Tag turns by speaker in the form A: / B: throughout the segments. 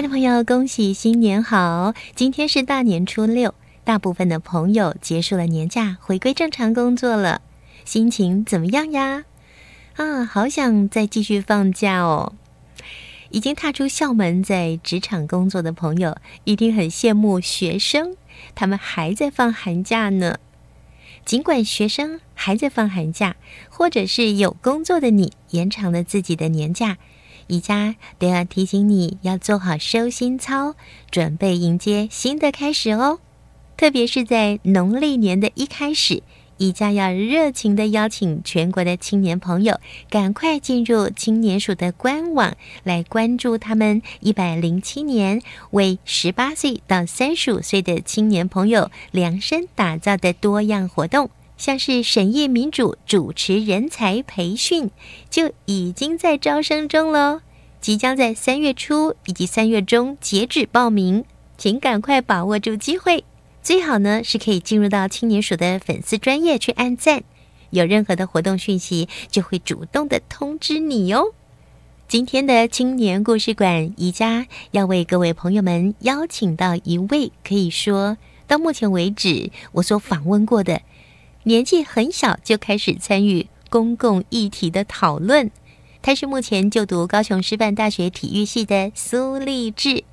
A: 爱的朋友，恭喜新年好！今天是大年初六，大部分的朋友结束了年假，回归正常工作了，心情怎么样呀？啊，好想再继续放假哦！已经踏出校门，在职场工作的朋友一定很羡慕学生，他们还在放寒假呢。尽管学生还在放寒假，或者是有工作的你延长了自己的年假，宜家都要提醒你要做好收心操，准备迎接新的开始哦。特别是在农历年的一开始。宜家要热情的邀请全国的青年朋友，赶快进入青年署的官网，来关注他们一百零七年为十八岁到三十五岁的青年朋友量身打造的多样活动，像是审议民主主持人才培训，就已经在招生中喽，即将在三月初以及三月中截止报名，请赶快把握住机会。最好呢是可以进入到青年署的粉丝专业去按赞，有任何的活动讯息就会主动的通知你哦。今天的青年故事馆，宜家要为各位朋友们邀请到一位，可以说到目前为止我所访问过的，年纪很小就开始参与公共议题的讨论。他是目前就读高雄师范大学体育系的苏立志。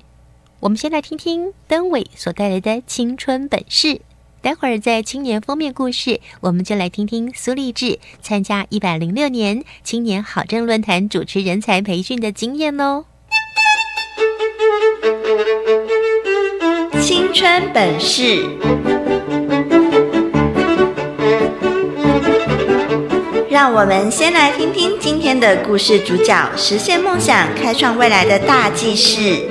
A: 我们先来听听灯伟所带来的青春本事。待会儿在青年封面故事，我们就来听听苏立志参加一百零六年青年好政论坛主持人才培训的经验喽。
B: 青春本事，让我们先来听听今天的故事主角实现梦想、开创未来的大记事。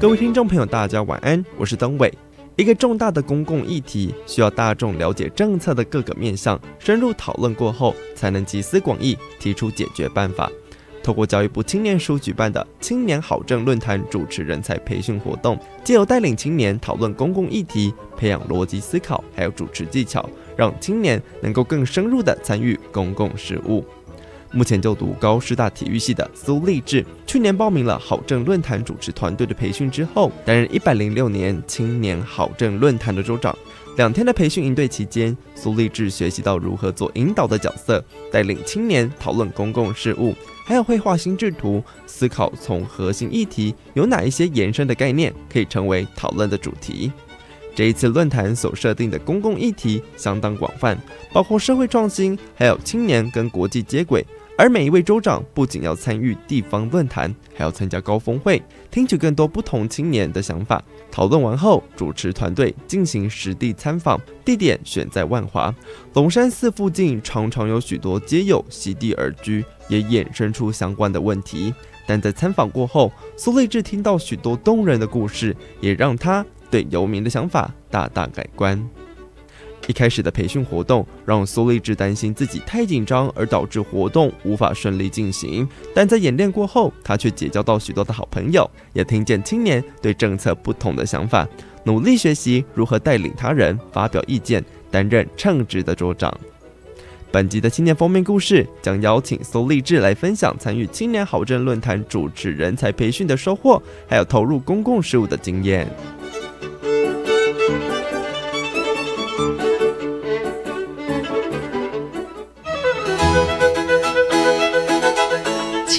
C: 各位听众朋友，大家晚安，我是登伟。一个重大的公共议题，需要大众了解政策的各个面向，深入讨论过后，才能集思广益，提出解决办法。透过教育部青年署举办的青年好政论坛主持人才培训活动，借由带领青年讨论公共议题，培养逻辑思考，还有主持技巧，让青年能够更深入的参与公共事务。目前就读高师大体育系的苏立志，去年报名了好政论坛主持团队的培训之后，担任一百零六年青年好政论坛的州长。两天的培训营队期间，苏立志学习到如何做引导的角色，带领青年讨论公共事务，还有绘画心智图，思考从核心议题有哪一些延伸的概念可以成为讨论的主题。这一次论坛所设定的公共议题相当广泛，包括社会创新，还有青年跟国际接轨。而每一位州长不仅要参与地方论坛，还要参加高峰会，听取更多不同青年的想法。讨论完后，主持团队进行实地参访，地点选在万华龙山寺附近，常常有许多街友席地而居，也衍生出相关的问题。但在参访过后，苏立志听到许多动人的故事，也让他对游民的想法大大改观。一开始的培训活动让苏立志担心自己太紧张，而导致活动无法顺利进行。但在演练过后，他却结交到许多的好朋友，也听见青年对政策不同的想法，努力学习如何带领他人发表意见，担任称职的桌长。本集的青年封面故事将邀请苏立志来分享参与青年好政论坛主持人才培训的收获，还有投入公共事务的经验。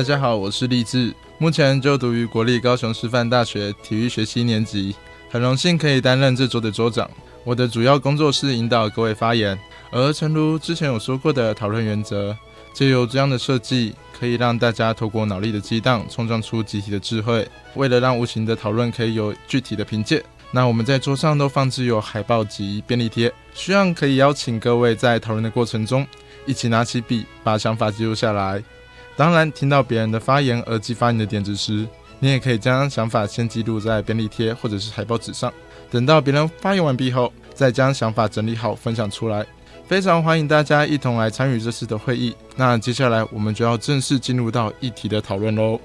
D: 大家好，我是立志，目前就读于国立高雄师范大学体育学系年级，很荣幸可以担任这周的周长。我的主要工作是引导各位发言，而诚如之前有说过的讨论原则，借由这样的设计，可以让大家透过脑力的激荡，冲撞出集体的智慧。为了让无形的讨论可以有具体的凭借，那我们在桌上都放置有海报及便利贴，希望可以邀请各位在讨论的过程中，一起拿起笔，把想法记录下来。当然，听到别人的发言而激发你的点子时，你也可以将想法先记录在便利贴或者是海报纸上，等到别人发言完毕后，再将想法整理好分享出来。非常欢迎大家一同来参与这次的会议。那接下来我们就要正式进入到议题的讨论喽。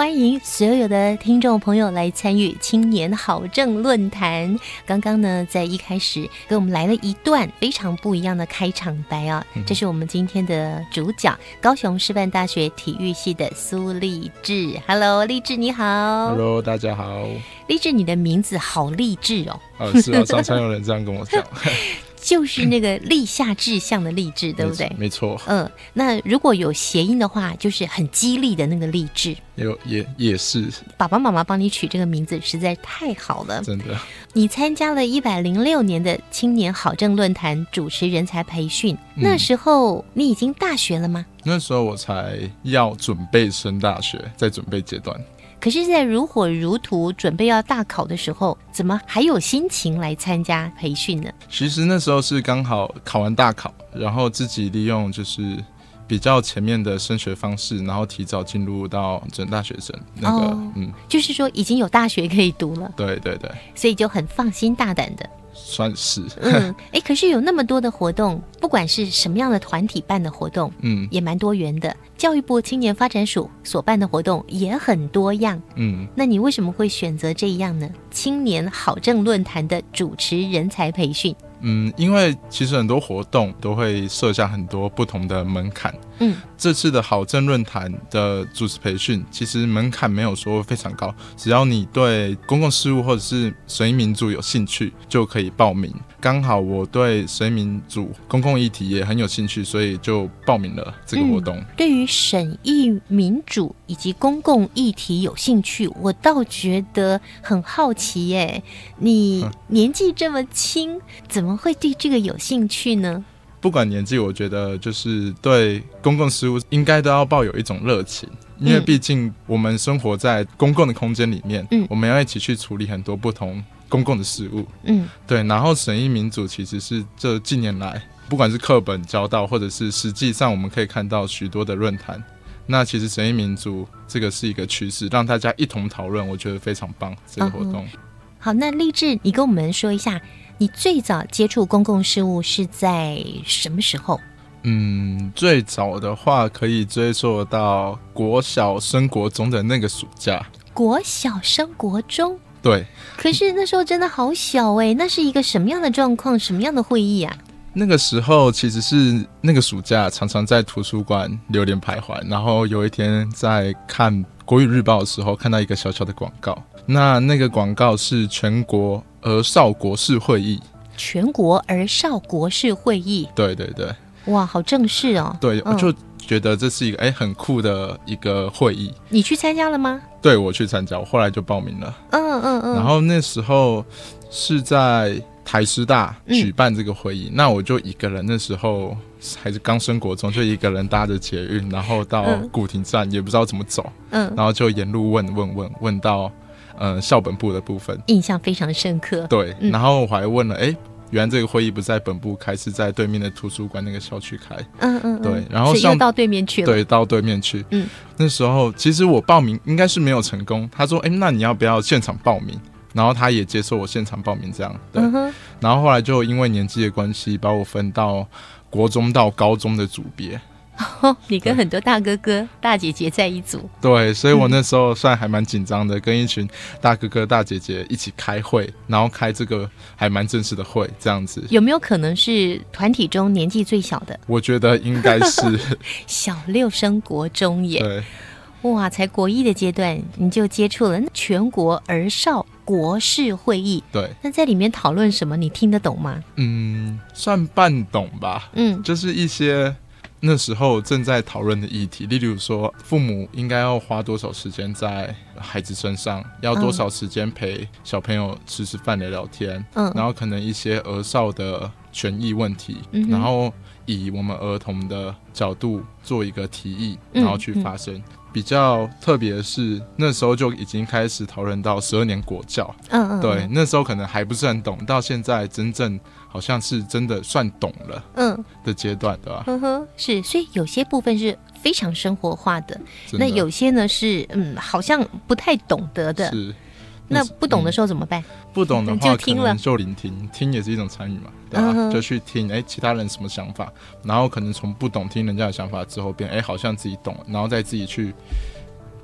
A: 欢迎所有的听众朋友来参与青年好政论坛。刚刚呢，在一开始给我们来了一段非常不一样的开场白啊，这是我们今天的主角——高雄师范大学体育系的苏立志。Hello，立志你好。
D: Hello，大家好。
A: 立志，你的名字好励志哦。
D: 呃，是啊，常常有人这样跟我讲。
A: 就是那个立下志向的励志，对不对？
D: 没错。
A: 嗯，那如果有谐音的话，就是很激励的那个励志。
D: 有也也是。
A: 爸爸妈妈帮你取这个名字实在太好了，
D: 真的。
A: 你参加了一百零六年的青年好政论坛主持人才培训，
D: 嗯、
A: 那时候你已经大学了吗？
D: 那时候我才要准备升大学，在准备阶段。
A: 可是，在如火如荼准备要大考的时候，怎么还有心情来参加培训呢？
D: 其实那时候是刚好考完大考，然后自己利用就是比较前面的升学方式，然后提早进入到准大学生那个，
A: 哦、
D: 嗯，
A: 就是说已经有大学可以读了。
D: 对对对，
A: 所以就很放心大胆的。
D: 算是，
A: 嗯，哎，可是有那么多的活动，不管是什么样的团体办的活动，
D: 嗯，
A: 也蛮多元的。教育部青年发展署所办的活动也很多样，
D: 嗯，
A: 那你为什么会选择这样呢？青年好政论坛的主持人才培训，
D: 嗯，因为其实很多活动都会设下很多不同的门槛，
A: 嗯，
D: 这次的好政论坛的主持培训其实门槛没有说非常高，只要你对公共事务或者是审议民主有兴趣，就可以报名。刚好我对审议民主、公共议题也很有兴趣，所以就报名了这个活动。
A: 嗯、对于审议民主以及公共议题有兴趣，我倒觉得很好奇耶。你年纪这么轻，怎么会对这个有兴趣呢？
D: 不管年纪，我觉得就是对公共事务应该都要抱有一种热情，因为毕竟我们生活在公共的空间里面，
A: 嗯，
D: 我们要一起去处理很多不同公共的事务，
A: 嗯，
D: 对。然后审议民主其实是这近年来，不管是课本教到，或者是实际上我们可以看到许多的论坛，那其实审议民主这个是一个趋势，让大家一同讨论，我觉得非常棒。这个活动。
A: 嗯、好，那励志，你跟我们说一下。你最早接触公共事务是在什么时候？
D: 嗯，最早的话可以追溯到国小升国中的那个暑假。
A: 国小升国中？
D: 对。
A: 可是那时候真的好小哎、欸，那是一个什么样的状况？什么样的会议啊？
D: 那个时候其实是那个暑假，常常在图书馆流连徘徊。然后有一天在看《国语日报》的时候，看到一个小小的广告。那那个广告是全国儿少国事会议，
A: 全国儿少国事会议。
D: 对对对，
A: 哇，好正式哦。
D: 对，我就觉得这是一个哎很酷的一个会议。
A: 你去参加了吗？
D: 对，我去参加，我后来就报名了。
A: 嗯嗯嗯。
D: 然后那时候是在台师大举办这个会议，嗯、那我就一个人，那时候还是刚升国中，就一个人搭着捷运，然后到古亭站，嗯、也不知道怎么走，
A: 嗯，
D: 然后就沿路问问问问到。呃，校本部的部分
A: 印象非常深刻。
D: 对，嗯、然后我还问了，哎，原来这个会议不在本部开，是在对面的图书馆那个校区开。
A: 嗯嗯，
D: 对，然后
A: 又到对面去了。
D: 对，到对面去。
A: 嗯，
D: 那时候其实我报名应该是没有成功。他说，哎，那你要不要现场报名？然后他也接受我现场报名这样。对。
A: 嗯、
D: 然后后来就因为年纪的关系，把我分到国中到高中的组别。
A: 你跟很多大哥哥、大姐姐在一组。
D: 对，所以我那时候算还蛮紧张的，跟一群大哥哥、大姐姐一起开会，然后开这个还蛮正式的会，这样子。
A: 有没有可能是团体中年纪最小的？
D: 我觉得应该是
A: 小六升国中耶。
D: 对。
A: 哇，才国一的阶段你就接触了全国儿少国事会议。
D: 对。
A: 那在里面讨论什么？你听得懂吗？
D: 嗯，算半懂吧。
A: 嗯，
D: 就是一些。那时候正在讨论的议题，例如说，父母应该要花多少时间在孩子身上，要多少时间陪小朋友吃吃饭、聊聊天，
A: 嗯，
D: 然后可能一些儿少的权益问题，然后以我们儿童的角度做一个提议，然后去发生。比较特别的是，那时候就已经开始讨论到十二年国教，
A: 嗯嗯，
D: 对，那时候可能还不是很懂，到现在真正好像是真的算懂了，
A: 嗯。
D: 的阶段，对吧？
A: 呵呵，是，所以有些部分是非常生活化的，那有些呢是嗯，好像不太懂得的，
D: 是。
A: 那不懂的时候怎么办？
D: 不懂的话，听了就聆听，听也是一种参与嘛，对吧？就去听，哎，其他人什么想法，然后可能从不懂听人家的想法之后，变，哎，好像自己懂了，然后再自己去，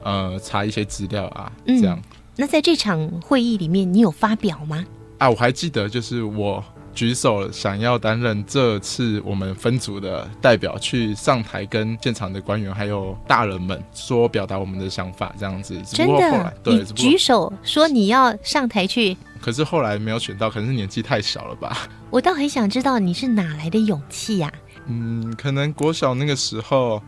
D: 呃，查一些资料啊，这样。
A: 那在这场会议里面，你有发表吗？
D: 啊，我还记得，就是我。举手想要担任这次我们分组的代表，去上台跟现场的官员还有大人们说表达我们的想法，这样子。
A: 真的？
D: 对，
A: 举手说你要上台去，
D: 可是后来没有选到，可能是年纪太小了吧？
A: 我倒很想知道你是哪来的勇气呀？
D: 嗯，可能国小那个时候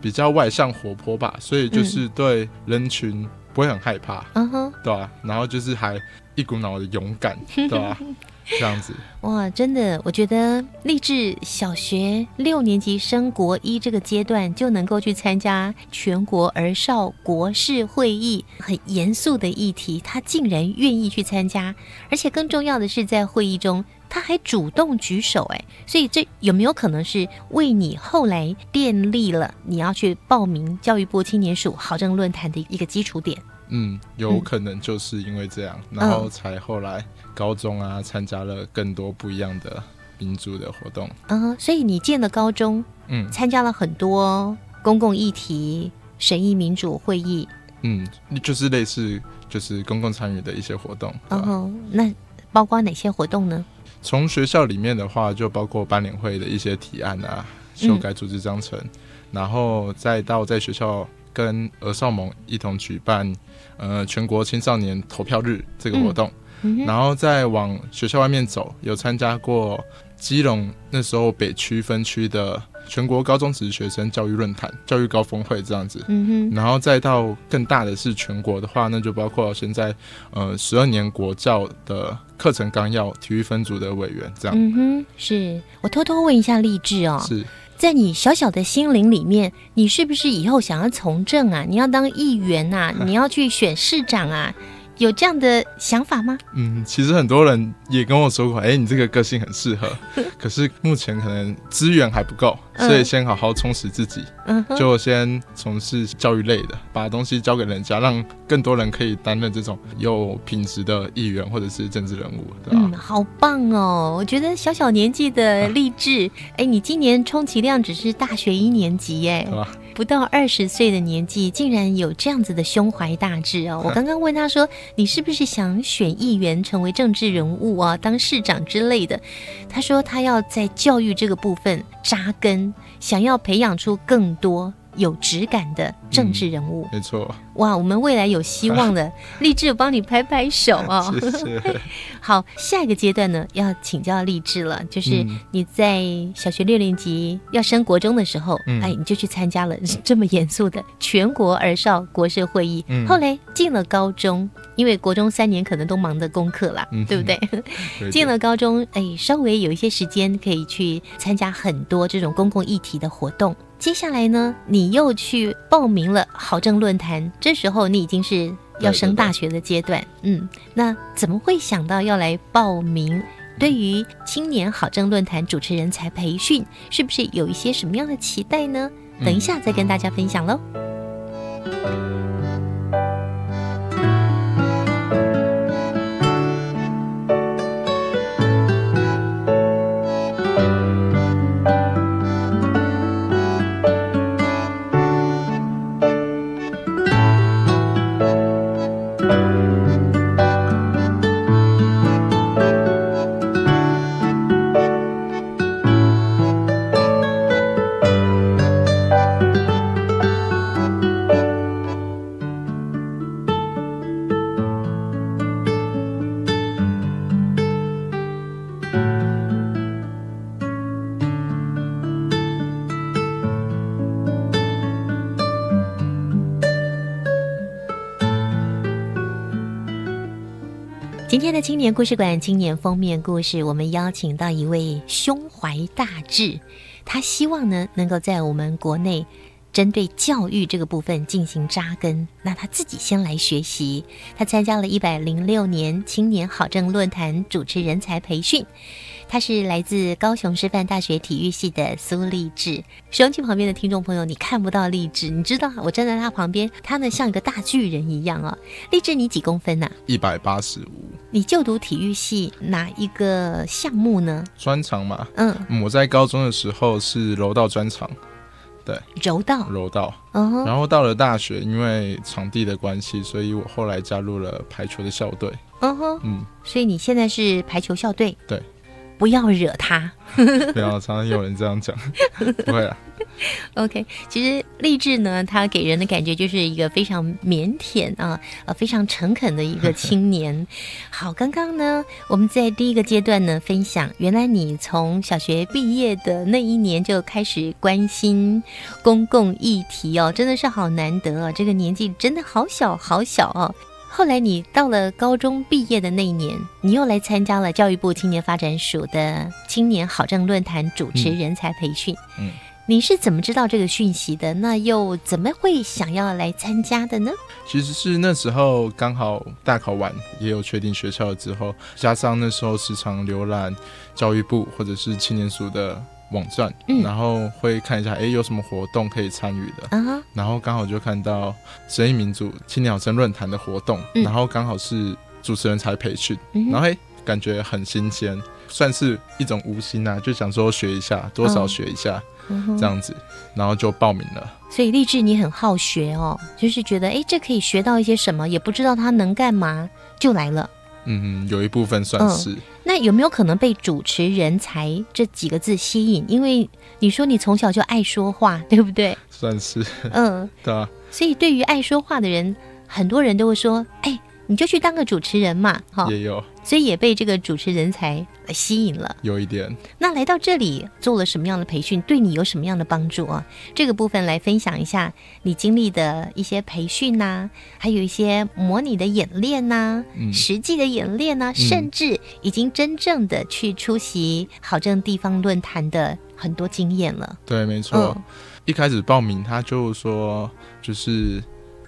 D: 比较外向活泼吧，所以就是对人群不会很害怕。
A: 嗯哼，
D: 对啊，然后就是还一股脑的勇敢，对吧？这样子
A: 哇，真的，我觉得立志小学六年级升国一这个阶段就能够去参加全国儿少国事会议，很严肃的议题，他竟然愿意去参加，而且更重要的是在会议中他还主动举手，哎，所以这有没有可能是为你后来奠立了你要去报名教育部青年署好政论坛的一个基础点？
D: 嗯，有可能就是因为这样，然后才后来高中啊参加了更多不一样的民主的活动。
A: 嗯，所以你建了高中，嗯，参加了很多公共议题审议民主会议。
D: 嗯，就是类似就是公共参与的一些活动。
A: 嗯，那包括哪些活动呢？
D: 从学校里面的话，就包括班联会的一些提案啊，修改组织章程，然后再到在学校。跟鹅少盟一同举办，呃，全国青少年投票日这个活动，然后再往学校外面走，有参加过基隆那时候北区分区的全国高中职学生教育论坛、教育高峰会这样子，嗯哼然后再到更大的是全国的话，那就包括现在呃十二年国教的课程纲要体育分组的委员这样。
A: 嗯哼，是我偷偷问一下励志哦。
D: 是。
A: 在你小小的心灵里面，你是不是以后想要从政啊？你要当议员啊？你要去选市长啊？有这样的想法吗？
D: 嗯，其实很多人也跟我说过，哎，你这个个性很适合，可是目前可能资源还不够，所以先好好充实自己，嗯就先从事教育类的，把东西交给人家，让更多人可以担任这种有品质的议员或者是政治人物，对吧？
A: 嗯，好棒哦！我觉得小小年纪的励志，哎，你今年充其量只是大学一年级，哎，不到二十岁的年纪，竟然有这样子的胸怀大志哦！我刚刚问他说：“你是不是想选议员，成为政治人物啊，当市长之类的？”他说：“他要在教育这个部分扎根，想要培养出更多。”有质感的政治人物，
D: 没错。
A: 哇，我们未来有希望的，励志帮你拍拍手哦！
D: 谢谢。
A: 好，下一个阶段呢，要请教励志了，就是你在小学六年级要升国中的时候，哎，你就去参加了这么严肃的全国儿少国社会议。后来进了高中，因为国中三年可能都忙的功课啦，对不对？进了高中，哎，稍微有一些时间可以去参加很多这种公共议题的活动。接下来呢，你又去报名了好政论坛。这时候你已经是要升大学的阶段，嗯，那怎么会想到要来报名？对于青年好政论坛主持人才培训，是不是有一些什么样的期待呢？等一下再跟大家分享喽。今天的青年故事馆青年封面故事，我们邀请到一位胸怀大志，他希望呢能够在我们国内针对教育这个部分进行扎根。那他自己先来学习，他参加了一百零六年青年好政论坛主持人才培训。他是来自高雄师范大学体育系的苏立志。收音机旁边的听众朋友，你看不到立志，你知道我站在他旁边，他呢像一个大巨人一样啊。立志，你几公分呐、
D: 一百八十五，
A: 你就读体育系哪一个项目呢？
D: 专长嘛。
A: 嗯，
D: 我在高中的时候是柔道专长，对，
A: 柔道。
D: 柔道。
A: 嗯哼，
D: 然后到了大学，因为场地的关系，所以我后来加入了排球的校队。
A: 嗯哼，
D: 嗯，
A: 所以你现在是排球校队。
D: 对，
A: 不要惹他。
D: 不要常常有人这样讲，不会啊。
A: OK，其实励志呢，他给人的感觉就是一个非常腼腆啊，呃，非常诚恳的一个青年。好，刚刚呢，我们在第一个阶段呢，分享原来你从小学毕业的那一年就开始关心公共议题哦，真的是好难得哦，这个年纪真的好小好小哦。后来你到了高中毕业的那一年，你又来参加了教育部青年发展署的青年好政论坛主持人才培训。
D: 嗯，
A: 你是怎么知道这个讯息的？那又怎么会想要来参加的呢？
D: 其实是那时候刚好大考完，也有确定学校了之后，加上那时候时常浏览教育部或者是青年署的网站，
A: 嗯
D: 然后会看一下，哎，有什么活动可以参与的。然后刚好就看到生意民主青年好生论坛的活动，
A: 嗯
D: 然后刚好是主持人才培训，
A: 嗯
D: 然后哎感觉很新鲜，算是一种无心啊，就想说学一下，多少学一下、
A: 嗯
D: 这样子，然后就报名了。
A: 所以励志你很好学哦，就是觉得哎，这可以学到一些什么，也不知道他能干嘛，就来了。
D: 嗯，有一部分算是。
A: 那有没有可能被主持人才这几个字吸引？因为你说你从小就爱说话，对不对？
D: 算是，
A: 嗯，
D: 对啊，
A: 所以对于爱说话的人，很多人都会说，哎，你就去当个主持人嘛，哈、
D: 也有
A: 所以也被这个主持人才呃吸引了。
D: 有一点。
A: 那来到这里做了什么样的培训，对你有什么样的帮助啊？这个部分来分享一下你经历的一些培训呐、还有一些模拟的演练呐、
D: 嗯
A: 实际的演练呐、甚至已经真正的去出席好政地方论坛的很多经验了。
D: 对，没错。
A: 嗯
D: 一开始报名，他就说就是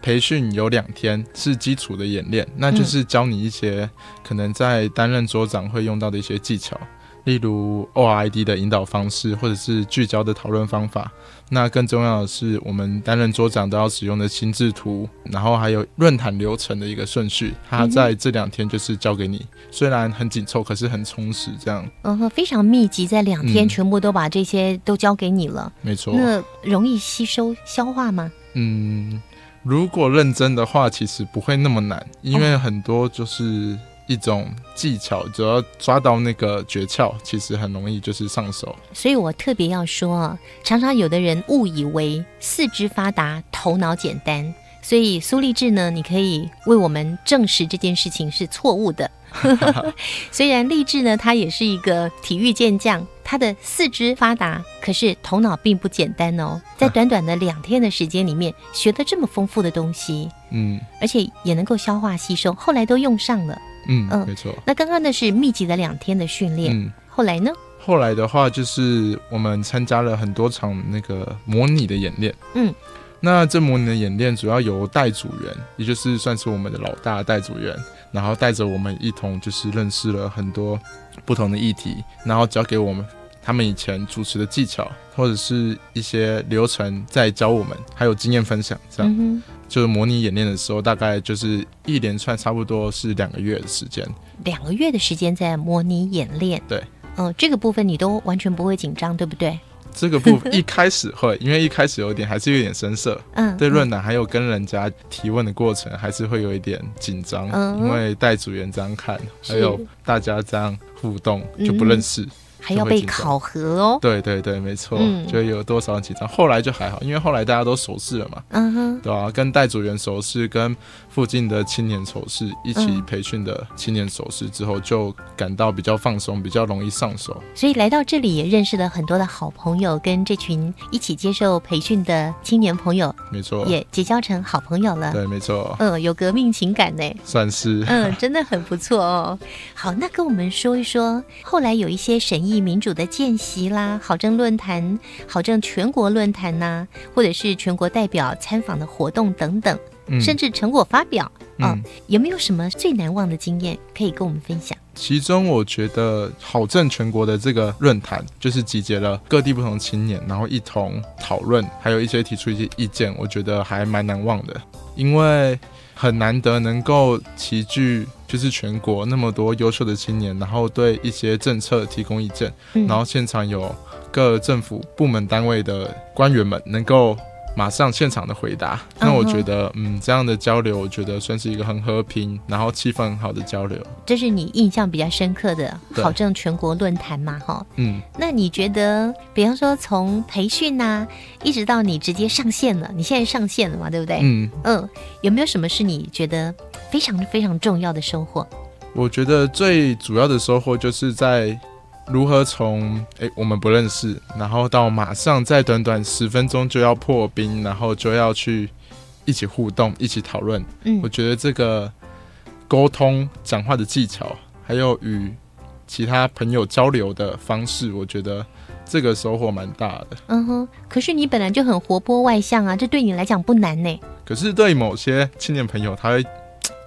D: 培训有两天是基础的演练，那就是教你一些可能在担任桌长会用到的一些技巧，例如 ORID 的引导方式，或者是聚焦的讨论方法。那更重要的是，我们担任桌长都要使用的心智图，然后还有论坛流程的一个顺序，他在这两天就是教给你，虽然很紧凑，可是很充实，这样
A: 嗯哼，非常密集，在两天
D: 嗯
A: 全部都把这些都交给你了。
D: 没错。
A: 那容易吸收消化吗？
D: 嗯，如果认真的话，其实不会那么难，因为很多就是一种技巧，只要抓到那个诀窍，其实很容易就是上手。
A: 所以我特别要说啊，常常有的人误以为四肢发达，头脑简单。所以苏立志呢，你可以为我们证实这件事情是错误的。虽然励志呢，他也是一个体育健将，他的四肢发达，可是头脑并不简单哦。在短短的两天的时间里面，学了这么丰富的东西，
D: 嗯
A: 而且也能够消化吸收，后来都用上了。
D: 嗯，
A: 嗯
D: 没错。
A: 那刚刚那是密集的两天的训练，
D: 嗯，
A: 后来呢？
D: 后来的话就是我们参加了很多场那个模拟的演练。
A: 嗯，
D: 那这模拟的演练主要由带组员，也就是算是我们的老大带组员，然后带着我们一同就是认识了很多不同的议题，然后教给我们他们以前主持的技巧，或者是一些流程在教我们，还有经验分享。这样、
A: 嗯
D: 就是模拟演练的时候，大概就是一连串差不多是两个月的时间。
A: 两个月的时间在模拟演练。
D: 对，
A: 嗯、这个部分你都完全不会紧张，对不对？
D: 这个部分一开始 会，因为一开始有点还是有点生涩，
A: 嗯，
D: 对论坛还有跟人家提问的过程，还是会有一点紧张，
A: 嗯。
D: 因为带组员这样看，还有大家这样互动
A: 嗯。
D: 就不认识。
A: 还要被考核哦。
D: 对对对，没错，
A: 嗯。
D: 就有多少紧张。后来就还好，因为后来大家都熟识了嘛，
A: 嗯哼，
D: 对啊，跟带组员熟识，跟附近的青年手势，一起
A: 嗯
D: 培训的青年手势之后，就感到比较放松，比较容易上手。
A: 所以来到这里也认识了很多的好朋友，跟这群一起接受培训的青年朋友
D: 没错，
A: 也结交成好朋友了。
D: 对，没错，
A: 嗯，有革命情感呢。
D: 算是。
A: 嗯，真的很不错哦。好，那跟我们说一说，后来有一些审议民主的见习啦，好政论坛、好政全国论坛呐、或者是全国代表参访的活动等等，
D: 嗯
A: 甚至成果发表啊、
D: 嗯
A: 有没有什么最难忘的经验可以跟我们分享？
D: 其中我觉得好政全国的这个论坛，就是集结了各地不同青年，然后一同讨论，还有一些提出一些意见，我觉得还蛮难忘的，因为很难得能够齐聚，就是全国那么多优秀的青年，然后对一些政策提供意见，
A: 嗯
D: 然后现场有各政府部门单位的官员们能够。马上现场的回答，那我觉得，嗯，这样的交流，我觉得算是一个很和平，然后气氛很好的交流。
A: 这是你印象比较深刻的
D: 对
A: 好政全国论坛嘛？哈，
D: 嗯，
A: 那你觉得，比方说从培训呐、一直到你直接上线了，你现在上线了嘛？对不对？
D: 嗯
A: 嗯，有没有什么是你觉得非常非常重要的收获？
D: 我觉得最主要的收获就是在如何从诶我们不认识，然后到马上在短短十分钟就要破冰，然后就要去一起互动、一起讨论。
A: 嗯
D: 我觉得这个沟通、讲话的技巧，还有与其他朋友交流的方式，我觉得这个收获蛮大的。
A: 嗯哼，可是你本来就很活泼外向啊，这对你来讲不难呢。
D: 可是对某些青年朋友，他会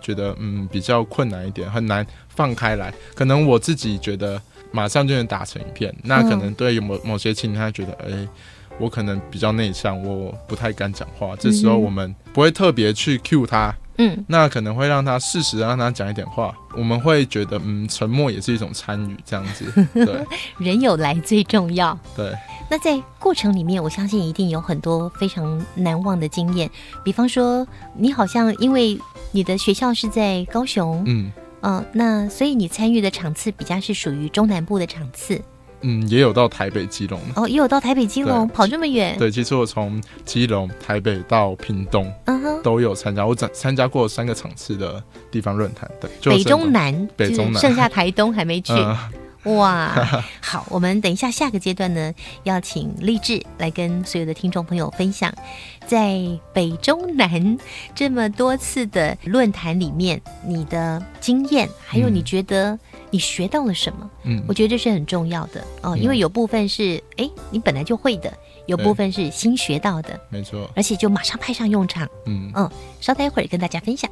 D: 觉得嗯比较困难一点，很难放开来。可能我自己觉得马上就能打成一片，那可能对某某些青年他觉得哎。我可能比较内向，我不太敢讲话。这时候我们不会特别去 cue 他，
A: 嗯，
D: 那可能会让他适时地让他讲一点话。我们会觉得，嗯，沉默也是一种参与，这样子。对
A: 人有来最重要。
D: 对，
A: 那在过程里面，我相信一定有很多非常难忘的经验。比方说，你好像因为你的学校是在高雄，
D: 嗯
A: 嗯、那所以你参与的场次比较是属于中南部的场次。
D: 嗯，也有到台北、基隆。
A: 哦，也有到台北、基隆，跑这么远。
D: 对，其实我从基隆、台北到屏东，
A: 嗯哼
D: 都有参加。我参参加过三个场次的地方论坛，对，就
A: 北中南，
D: 北中南，
A: 剩下台东还没去。
D: 嗯
A: 哇，好，我们等一下下个阶段呢，要请励志来跟所有的听众朋友分享，在北中南这么多次的论坛里面，你的经验，还有你觉得你学到了什么？
D: 嗯
A: 我觉得这是很重要的哦，因为有部分是哎你本来就会的，有部分是新学到的，
D: 没错，
A: 而且就马上派上用场。
D: 嗯
A: 嗯，稍待一会儿跟大家分享。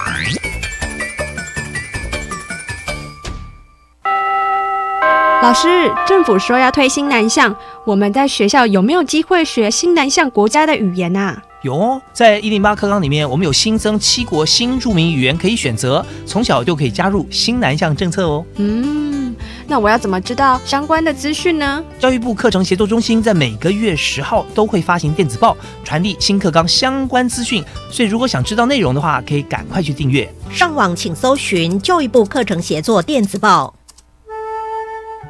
E: 老师，政府说要推新南向，我们在学校有没有机会学新南向国家的语言啊？
F: 有哦，在一零八课纲里面，我们有新增七国新著名语言可以选择，从小就可以加入新南向政策哦。
E: 嗯，那我要怎么知道相关的资讯呢？
F: 教育部课程协作中心在每个月十号都会发行电子报，传递新课纲相关资讯。所以如果想知道内容的话，可以赶快去订阅。
G: 上网请搜寻教育部课程协作电子报。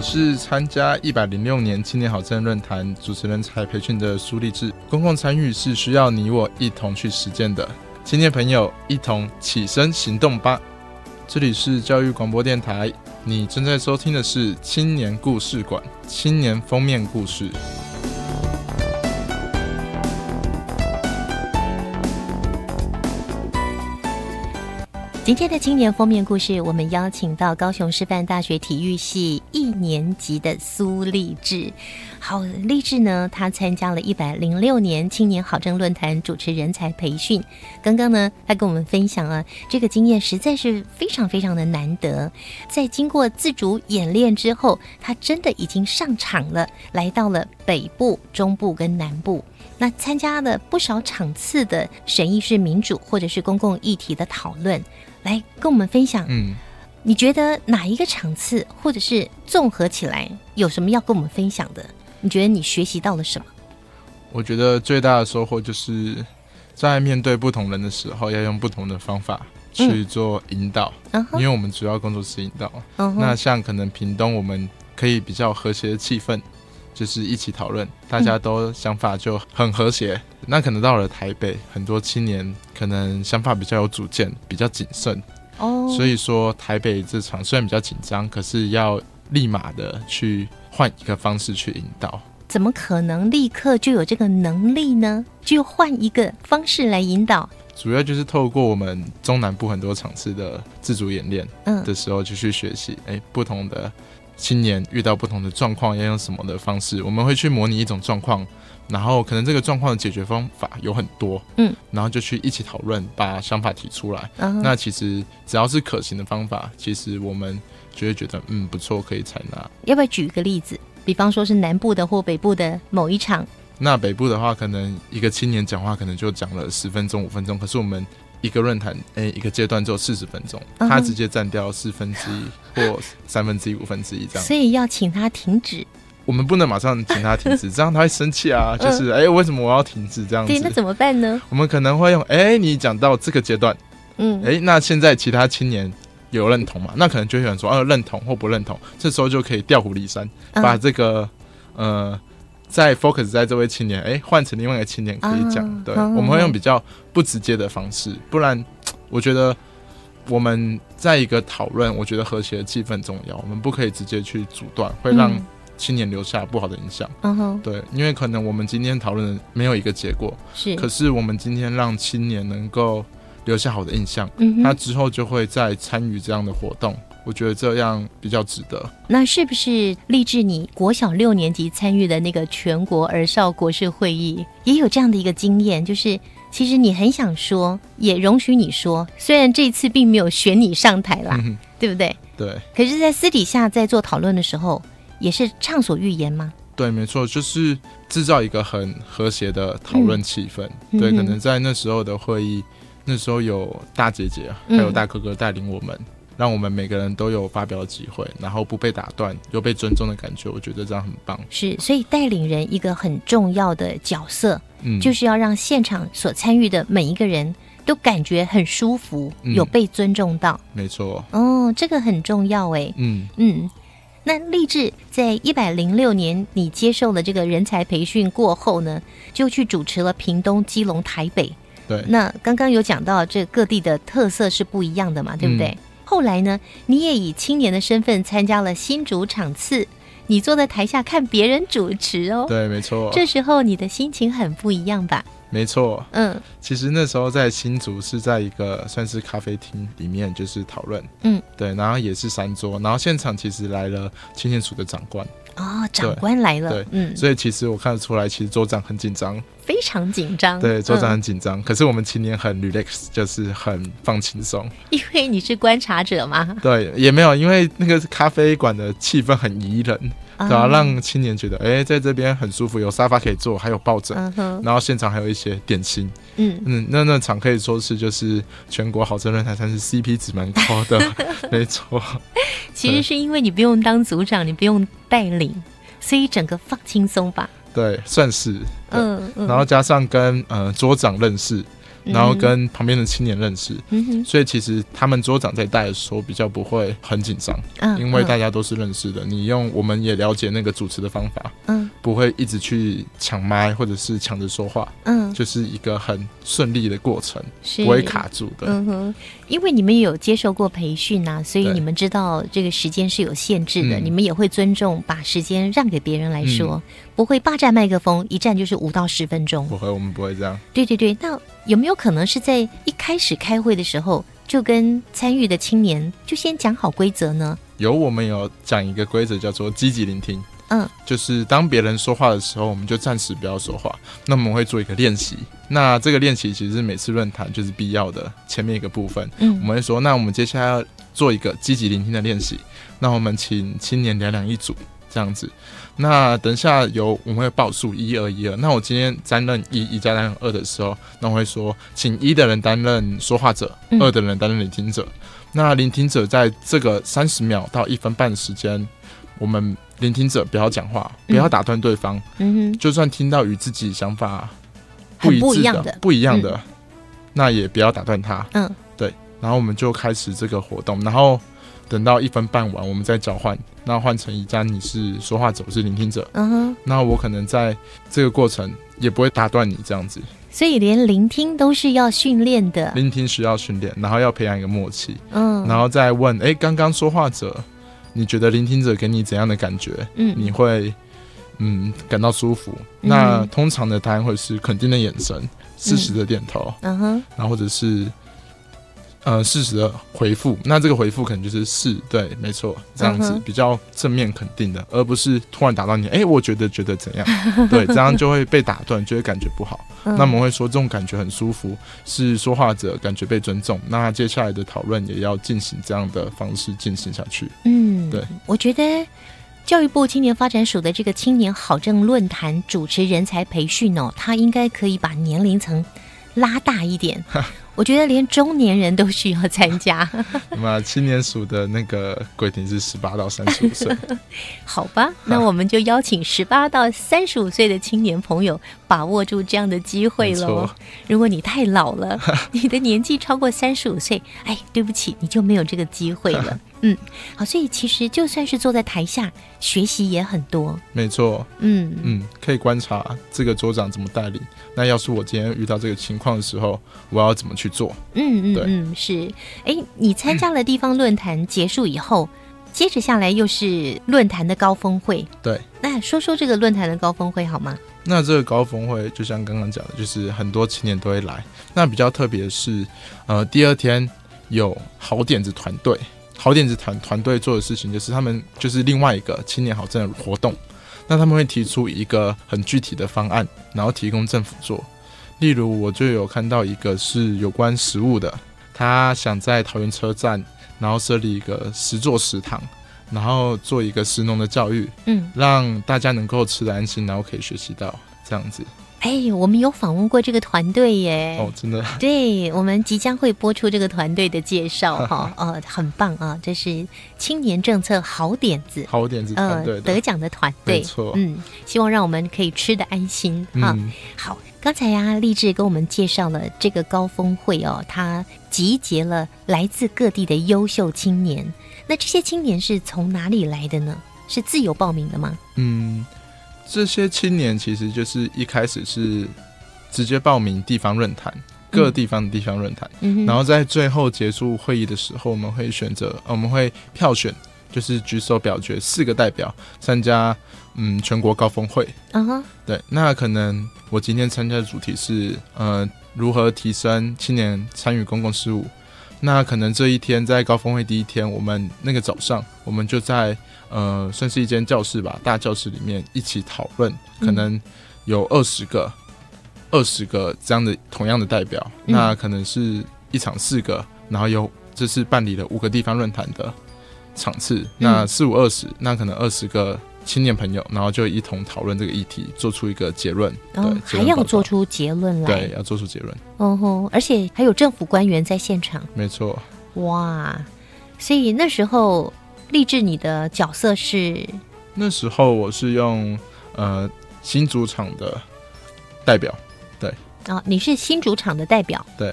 D: 是参加一百零六年青年好政论坛主持人才培训的苏立志，公共参与是需要你我一同去实践的。青年朋友，一同起身行动吧！这里是教育广播电台，你正在收听的是青年故事馆青年封面故事。
A: 今天的青年封面故事，我们邀请到高雄师范大学体育系一年级的苏立志。好，立志呢，他参加了一百零六年青年好政论坛主持人才培训。刚刚呢，他跟我们分享了这个经验，实在是非常非常的难得。在经过自主演练之后，他真的已经上场了，来到了北部、中部跟南部。那参加了不少场次的审议式民主或者是公共议题的讨论。来跟我们分享，嗯，你觉得哪一个场次，或者是综合起来，有什么要跟我们分享的？你觉得你学习到了什么？
D: 我觉得最大的收获就是在面对不同人的时候，要用不同的方法去做引导，因为我们主要工作是引导。那像可能屏东，我们可以比较和谐的气氛，就是一起讨论，大家都想法就很和谐。那可能到了台北，很多青年可能想法比较有主见，比较谨慎。哦，所以说台北这场虽然比较紧张，可是要立马的去换一个方式去引导。
A: 怎么可能立刻就有这个能力呢？就换一个方式来引导？
D: 主要就是透过我们中南部很多场次的自主演练嗯的时候，就去学习。哎，不同的青年遇到不同的状况，要用什么的方式？我们会去模拟一种状况。然后可能这个状况的解决方法有很多，嗯，然后就去一起讨论，把想法提出来。那其实只要是可行的方法，其实我们就会觉得嗯不错，可以采纳。
A: 要不要举一个例子？比方说是南部的或北部的某一场。
D: 那北部的话，可能一个青年讲话可能就讲了十分钟、五分钟，可是我们一个论坛诶一个阶段只有四十分钟，他直接占掉四分之一或三分之一、五分之一这样。
A: 所以要请他停止。
D: 我们不能马上请他停止，这样他会生气啊！就是哎，为什么我要停止这样子？
A: 对，那怎么办呢？
D: 我们可能会用哎，你讲到这个阶段，嗯，哎，那现在其他青年有认同吗？那可能就有人说，啊，认同或不认同，这时候就可以调虎离山，把这个呃，在 focus 在这位青年，哎，换成另外一个青年可以讲。对，我们会用比较不直接的方式，不然我觉得我们在一个讨论，我觉得和谐的气氛重要，我们不可以直接去阻断，会让。青年留下不好的影响，嗯哼，对，因为可能我们今天讨论的没有一个结果，
A: 是，
D: 可是我们今天让青年能够留下好的印象，嗯他之后就会再参与这样的活动，我觉得这样比较值得。
A: 那是不是励志你国小六年级参与的那个全国儿少国事会议，也有这样的一个经验？就是其实你很想说，也容许你说，虽然这次并没有选你上台啦，
D: 嗯
A: 对不对？
D: 对
A: 可是，在私底下在做讨论的时候，也是畅所欲言吗？
D: 对，没错，就是制造一个很和谐的讨论气氛。对，可能在那时候的会议，那时候有大姐姐还
A: 嗯
D: 有大哥哥带领我们。让我们每个人都有发表的机会，然后不被打断，又被尊重的感觉，我觉得这样很棒。
A: 是，所以带领人一个很重要的角色，
D: 嗯
A: 就是要让现场所参与的每一个人都感觉很舒服，
D: 嗯
A: 有被尊重到。
D: 没错，
A: 哦，这个很重要哎。
D: 嗯
A: 嗯，那立志在一百零六年，你接受了这个人才培训过后呢，就去主持了屏东、基隆、台北。
D: 对，
A: 那刚刚有讲到这各地的特色是不一样的嘛，对不对？
D: 嗯
A: 后来呢，你也以青年的身份参加了新主场次，你坐在台下看别人主持哦。
D: 对，没错，
A: 这时候你的心情很不一样吧？
D: 没错。
A: 嗯。
D: 其实那时候在新竹是在一个算是咖啡厅里面，就是讨论，
A: 嗯，
D: 对，然后也是三桌，然后现场其实来了青年署的长官，
A: 哦，长官来了。
D: 对，，
A: 嗯，
D: 所以其实我看得出来，其实桌长很紧张，
A: 非常紧张。
D: 对，桌长
A: 嗯
D: 很紧张，可是我们青年很 relax，就是很放轻松，
A: 因为你是观察者嘛。
D: 对，也没有，因为那个咖啡馆的气氛很宜人，
A: 啊
D: 对啊，让青年觉得，哎、在这边很舒服，有沙发可以坐，还有抱枕，然后现场还有一些点心，
A: 嗯。
D: 嗯，那那场可以说是就是全国好车论坛算是 CP 值蛮高的，没错，
A: 其实是因为你不用当组长，你不用带领，所以整个放轻松吧。
D: 对，算是，
A: 嗯嗯。
D: 然后加上跟呃桌长认识，然后跟旁边的青年认识，
A: 嗯
D: 所以其实他们桌长在带的时候比较不会很紧张，
A: 嗯
D: 因为
A: 嗯。
D: 大家都是认识的，你用我们也了解那个主持的方法，
A: 嗯。
D: 不会一直去抢麦或者是抢着说话，
A: 嗯。
D: 就是一个很顺利的过程，不会卡住的。
A: 嗯哼，因为你们也有接受过培训呐、所以你们知道这个时间是有限制的，
D: 嗯。
A: 你们也会尊重把时间让给别人来说，不会霸占麦克风，一站就是五到十分钟。
D: 不会，我们不会这样。
A: 对对对，那有没有可能是在一开始开会的时候就跟参与的青年就先讲好规则呢？
D: 有我们有讲一个规则叫做积极聆听，
A: 嗯，
D: 就是当别人说话的时候，我们就暂时不要说话。那我们会做一个练习，那这个练习其实是每次论坛就是必要的前面一个部分。
A: 嗯
D: 我们会说，那我们接下来要做一个积极聆听的练习。那我们请青年两两一组这样子。那等一下有我们会报数一二一二。那我今天担任一，一加担任二的时候，那我会说，请一的人担任说话者，
A: 嗯
D: 二的人担任聆听者。那聆听者在这个三十秒到一分半的时间，我们聆听者不要讲话，不要打断对方。
A: 嗯哼，
D: 就算听到与自己想法
A: 不
D: 一致
A: 不一样的
D: 不一样的，那也不要打断他。
A: 嗯，
D: 对。然后我们就开始这个活动，然后等到一分半完，我们再交换。那换成一家你是说话者，我是聆听者。
A: 嗯哼，
D: 那我可能在这个过程也不会打断你这样子。
A: 所以连聆听都是要训练的。
D: 聆听需要训练，然后要培养一个默契。
A: 嗯
D: 然后再问，哎，刚刚说话者，你觉得聆听者给你怎样的感觉？
A: 嗯
D: 你会嗯感到舒服？那通常的答案会是肯定的眼神，适时的点头，
A: 嗯哼，
D: 然后或者是呃适时的回复。那这个回复可能就是是对，没错，这样子
A: 嗯
D: 比较正面肯定的，而不是突然打断你，哎，我觉得觉得怎样？对，这样就会被打断，就会感觉不好。
A: 嗯
D: 那我们会说这种感觉很舒服，是说话者感觉被尊重。那接下来的讨论也要进行这样的方式进行下去。
A: 嗯，
D: 对，
A: 我觉得教育部青年发展署的这个青年好政论坛主持人才培训哦，他应该可以把年龄层拉大一点。我觉得连中年人都需要参加，
D: 那么青年署的那个规定是十八到三十五岁，
A: 好吧？那我们就邀请十八到三十五岁的青年朋友把握住这样的机会喽。如果你太老了，你的年纪超过三十五岁，哎，对不起，你就没有这个机会了。嗯，好，所以其实就算是坐在台下学习也很多。
D: 没错。
A: 嗯
D: 嗯，可以观察这个组长怎么带领。那要是我今天遇到这个情况的时候，我要怎么去做？
A: 嗯嗯
D: 对
A: 嗯，是。哎，你参加了地方论坛结束以后，接着下来又是论坛的高峰会。
D: 对。
A: 那说说这个论坛的高峰会好吗？
D: 那这个高峰会就像刚刚讲的，就是很多青年都会来。那比较特别的是，呃，第二天有好点子团队，好点子团团队做的事情，就是他们就是另外一个青年好证的活动。那他们会提出一个很具体的方案，然后提供政府做。例如，我就有看到一个是有关食物的，他想在桃园车站，然后设立一个食座食堂，然后做一个食农的教育，
A: 嗯，
D: 让大家能够吃的安心，然后可以学习到这样子。
A: 哎，我们有访问过这个团队耶！
D: 哦，真的。
A: 对，我们即将会播出这个团队的介绍哈，哦，很棒啊！这是青年政策好点子，
D: 好点子团队
A: 得奖的团队，
D: 没错。
A: 嗯，希望让我们可以吃的安心哈。好，刚才呀，励志跟我们介绍了这个高峰会哦，它集结了来自各地的优秀青年。那这些青年是从哪里来的呢？是自由报名的吗？
D: 嗯。这些青年其实就是一开始是直接报名地方论坛，各地方的地方论坛，嗯然后在最后结束会议的时候，我们会选择，我们会票选，就是举手表决四个代表参加，嗯，全国高峰会。
A: 嗯哼，
D: 对，那可能我今天参加的主题是，呃，如何提升青年参与公共事务。那可能这一天在高峰会第一天，我们那个早上，我们就在。呃，算是一间教室吧，大教室里面一起讨论，可能有二十个、二十个这样的同样的代表，那可能是一场四个，然后有这次办理了五个地方论坛的场次，那四五二十，那可能二十个青年朋友，然后就一同讨论这个议题，做出一个结论，对，
A: 还要做出结论来，
D: 对，要做出结论，
A: 哦吼，而且还有政府官员在现场，
D: 没错，
A: 哇，所以那时候。励志，你的角色是？
D: 那时候我是用呃新主场的代表，对。
A: 啊，你是新主场的代表，
D: 对。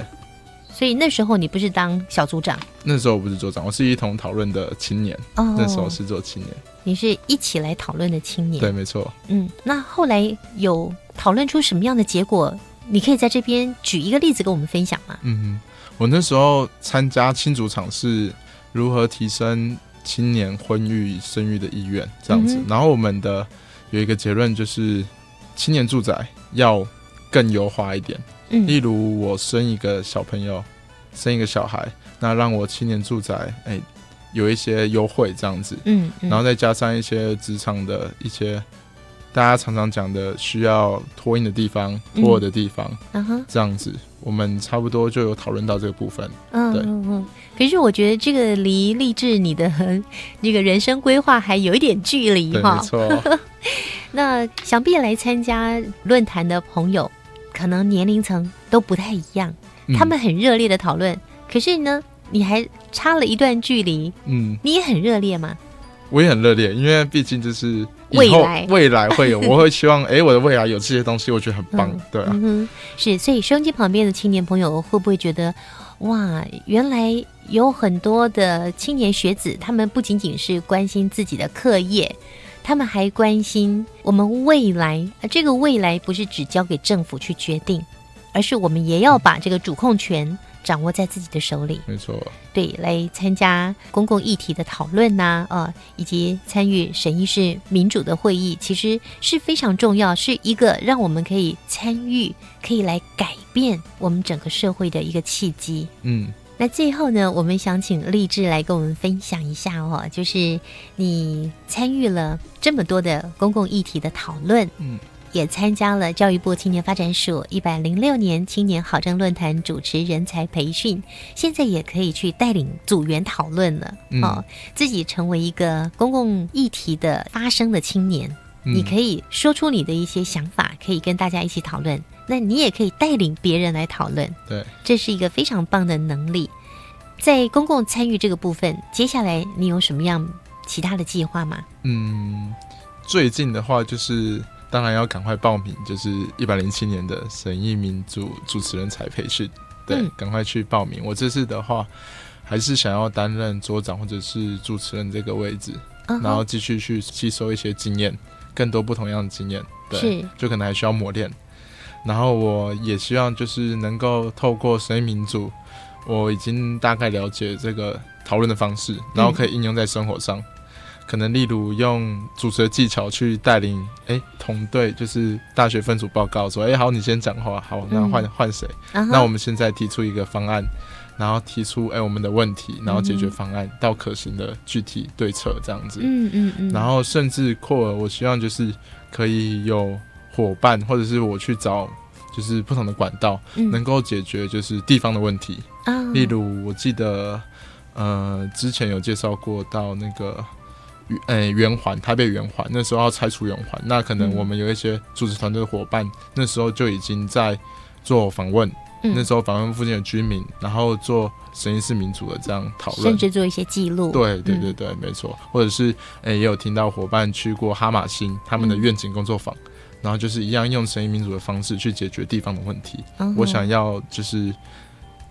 A: 所以那时候你不是当小组长？
D: 那时候我不是组长，我是一同讨论的青年。哦。那时候是做青年。
A: 你是一起来讨论的青年？
D: 对，没错。
A: 嗯，那后来有讨论出什么样的结果？你可以在这边举一个例子跟我们分享吗？
D: 嗯，我那时候参加青主场是如何提升。青年婚育生育的意愿这样子，然后我们的有一个结论就是，青年住宅要更优化一点。嗯，例如我生一个小朋友，生一个小孩，那让我青年住宅哎有一些优惠这样子。嗯，然后再加上一些职场的一些大家常常讲的需要托婴的地方、托儿的地方，这样子。我们差不多就有讨论到这个部分，嗯，对，嗯，
A: 可是我觉得这个离励志你的那个人生规划还有一点距离
D: 哈，没错。
A: 那想必来参加论坛的朋友，可能年龄层都不太一样，他们很热烈的讨论，可是呢，你还差了一段距离，嗯，你也很热烈吗？
D: 我也很热烈，因为毕竟就是
A: 未来
D: 未来会有，我会希望哎，我的未来有这些东西，我觉得很棒，对啊。
A: 是，所以收音机旁边的青年朋友会不会觉得，哇，原来有很多的青年学子，他们不仅仅是关心自己的课业，他们还关心我们未来。这个未来不是只交给政府去决定，而是我们也要把这个主控权。掌握在自己的手里，
D: 没错。
A: 对，来参加公共议题的讨论呐，呃，以及参与审议式民主的会议，其实是非常重要，是一个让我们可以参与、可以来改变我们整个社会的一个契机。嗯，那最后呢，我们想请励志来跟我们分享一下哦，就是你参与了这么多的公共议题的讨论，嗯。也参加了教育部青年发展署一百零六年青年好政论坛主持人才培训，现在也可以去带领组员讨论了哦，自己成为一个公共议题的发声的青年，你可以说出你的一些想法，可以跟大家一起讨论。那你也可以带领别人来讨论，
D: 对，
A: 这是一个非常棒的能力。在公共参与这个部分，接下来你有什么样其他的计划吗？
D: 嗯，最近的话就是。当然要赶快报名，就是一百零七年的审议民主主持人才培训，对，赶快去报名。我这次的话，还是想要担任桌长或者是主持人这个位置，然后继续去吸收一些经验，更多不同样的经验，对，就可能还需要磨练。然后我也希望就是能够透过声音民主，我已经大概了解这个讨论的方式，然后可以应用在生活上。可能例如用主持的技巧去带领，哎，同队就是大学分组报告说，哎，好，你先讲话，好，那换换谁？那我们现在提出一个方案，然后提出哎我们的问题，然后解决方案到可行的具体对策这样子。
A: 嗯嗯嗯。
D: 然后甚至扩，我希望就是可以有伙伴，或者是我去找，就是不同的管道，能够解决就是地方的问题。啊。例如，我记得呃之前有介绍过到那个。呃，圆环台北圆环那时候要拆除圆环，那可能我们有一些组织团队的伙伴，那时候就已经在做访问，那时候访问附近的居民，然后做神医式民主的这样讨论，
A: 甚至做一些记录。
D: 对对对对，没错。或者是诶，也有听到伙伴去过哈马星他们的愿景工作坊，然后就是一样用神医民主的方式去解决地方的问题。我想要就是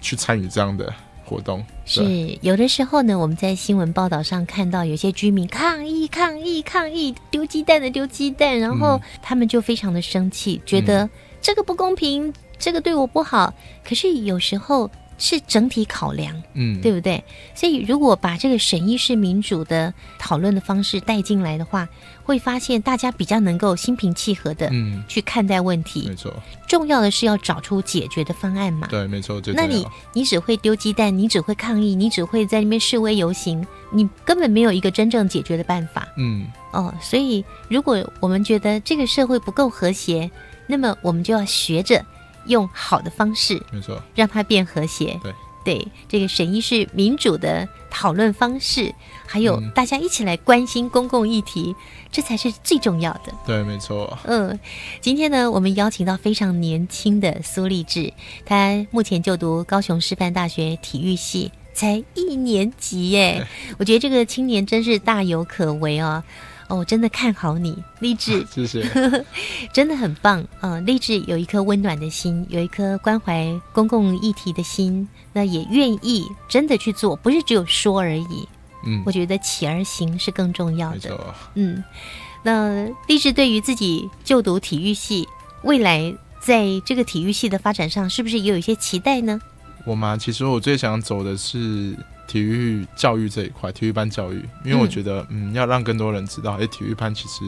D: 去参与这样的。活动
A: 是有的时候呢，我们在新闻报道上看到有些居民抗议、抗议、抗议，丢鸡蛋的丢鸡蛋，然后他们就非常的生气，觉得这个不公平，这个对我不好。可是有时候。是整体考量，嗯，对不对？所以如果把这个审议式民主的讨论的方式带进来的话，会发现大家比较能够心平气和的，嗯，去看待问题。
D: 没错，
A: 重要的是要找出解决的方案嘛。
D: 对，没错。
A: 那你你只会丢鸡蛋，你只会抗议，你只会在那边示威游行，你根本没有一个真正解决的办法。嗯，哦，所以如果我们觉得这个社会不够和谐，那么我们就要学着。用好的方式，
D: 没错，
A: 让它变和谐。
D: 对
A: 对，这个审议是民主的讨论方式，还有大家一起来关心公共议题，这才是最重要的。
D: 对，没错。
A: 嗯，今天呢，我们邀请到非常年轻的苏立志，他目前就读高雄师范大学体育系，才一年级耶。我觉得这个青年真是大有可为哦。哦，我真的看好你，励志，
D: 谢谢，
A: 真的很棒啊！励志有一颗温暖的心，有一颗关怀公共议题的心，那也愿意真的去做，不是只有说而已。嗯，我觉得起而行是更重要的。嗯，那励志对于自己就读体育系，未来在这个体育系的发展上，是不是也有一些期待呢？
D: 我嘛，其实我最想走的是。体育教育这一块，体育班教育，因为我觉得，嗯，要让更多人知道，哎，体育班其实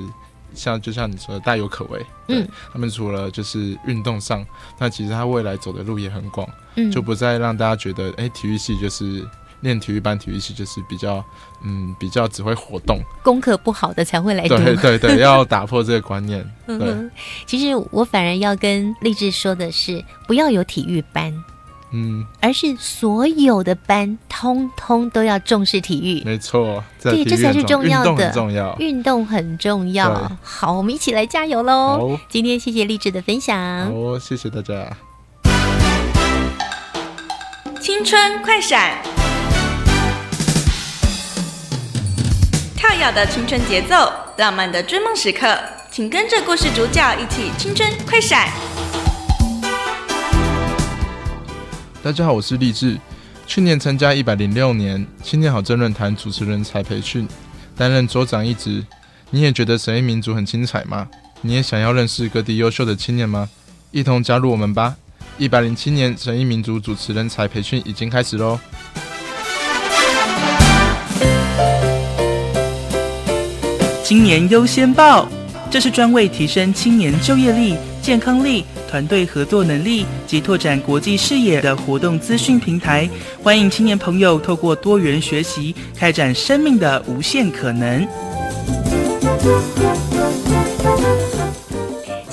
D: 像就像你说的，大有可为。嗯，他们除了就是运动上，那其实他未来走的路也很广，嗯，就不再让大家觉得，哎，体育系就是练体育班，体育系就是比较，嗯，比较只会活动，
A: 功课不好的才会来读。
D: 对对对，要打破这个观念。嗯，
A: 其实我反而要跟励志说的是，不要有体育班。嗯，而是所有的班通通都要重视体育，
D: 没错，
A: 对，这才是重要的，
D: 重要，
A: 运动很重要。好，我们一起来加油喽！今天谢谢励志的分享，
D: 好，谢谢大家。
B: 青春快闪，跳跃的青春节奏，浪漫的追梦时刻，请跟着故事主角一起青春快闪。
D: 大家好，我是励志。去年参加一百零六年青年好政论坛主持人才培训，担任州长一职。你也觉得神意民族很精彩吗？你也想要认识各地优秀的青年吗？一同加入我们吧！一百零七年神意民族主持人才培训已经开始喽！
H: 青年优先报，这是专为提升青年就业力、健康力。团队合作能力及拓展国际视野的活动资讯平台，欢迎青年朋友透过多元学习，开展生命的无限可能。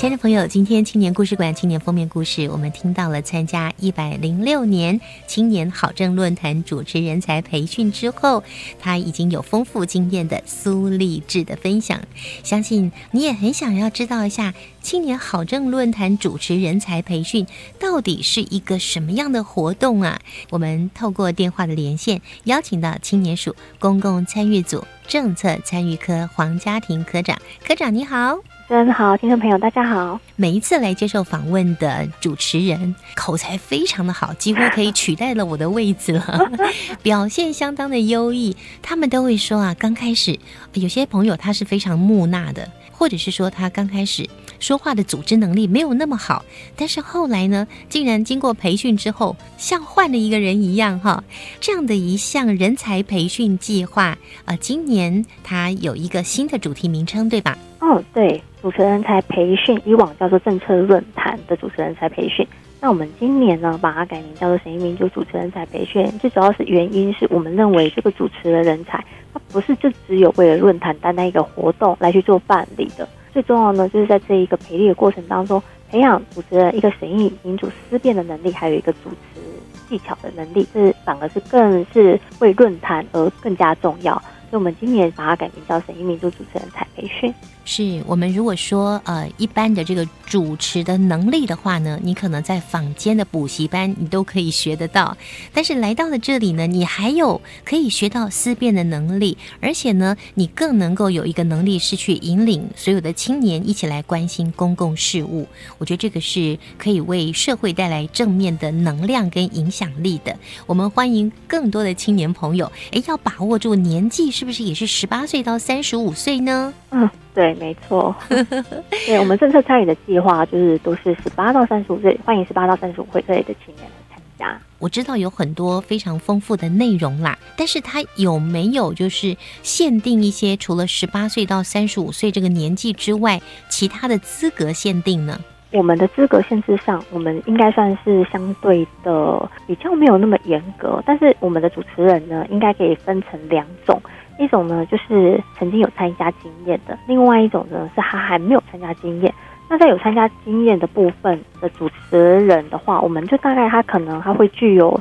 A: 亲爱的朋友，今天青年故事馆青年封面故事，我们听到了参加一百零六年青年好政论坛主持人才培训之后，他已经有丰富经验的苏立志的分享。相信你也很想要知道一下青年好政论坛主持人才培训到底是一个什么样的活动啊？我们透过电话的连线，邀请到青年署公共参与组政策参与科黄家庭科长，科长你好。
I: 主持人好，听众朋友大家好。
A: 每一次来接受访问的主持人口才非常的好，几乎可以取代了我的位置了，表现相当的优异。他们都会说啊，刚开始有些朋友他是非常木讷的，或者是说他刚开始说话的组织能力没有那么好，但是后来呢，竟然经过培训之后，像换了一个人一样哈。这样的一项人才培训计划，呃，今年它有一个新的主题名称，对吧？
I: 哦，对，主持人才培训，以往叫做政策论坛的主持人才培训。那我们今年呢，把它改名叫做神医民主主持人才培训。最主要是原因是我们认为这个主持的人才，他不是就只有为了论坛单单一个活动来去做办理的。最重要呢，就是在这一个培力的过程当中，培养主持人一个神意民主思辨的能力，还有一个主持技巧的能力，这反而是更是为论坛而更加重要。所以，我们今年把它改名叫神医民主主持人才培训。
A: 是我们如果说呃一般的这个主持的能力的话呢，你可能在坊间的补习班你都可以学得到，但是来到了这里呢，你还有可以学到思辨的能力，而且呢，你更能够有一个能力是去引领所有的青年一起来关心公共事务。我觉得这个是可以为社会带来正面的能量跟影响力的。我们欢迎更多的青年朋友，哎，要把握住年纪是不是也是十八岁到三十五岁呢？
I: 嗯。对，没错。对我们政策参与的计划，就是都是十八到三十五岁，欢迎十八到三十五岁这类的青年来参加。
A: 我知道有很多非常丰富的内容啦，但是它有没有就是限定一些除了十八岁到三十五岁这个年纪之外，其他的资格限定呢？
I: 我们的资格限制上，我们应该算是相对的比较没有那么严格，但是我们的主持人呢，应该可以分成两种。一种呢，就是曾经有参加经验的；另外一种呢，是他还没有参加经验。那在有参加经验的部分的主持人的话，我们就大概他可能他会具有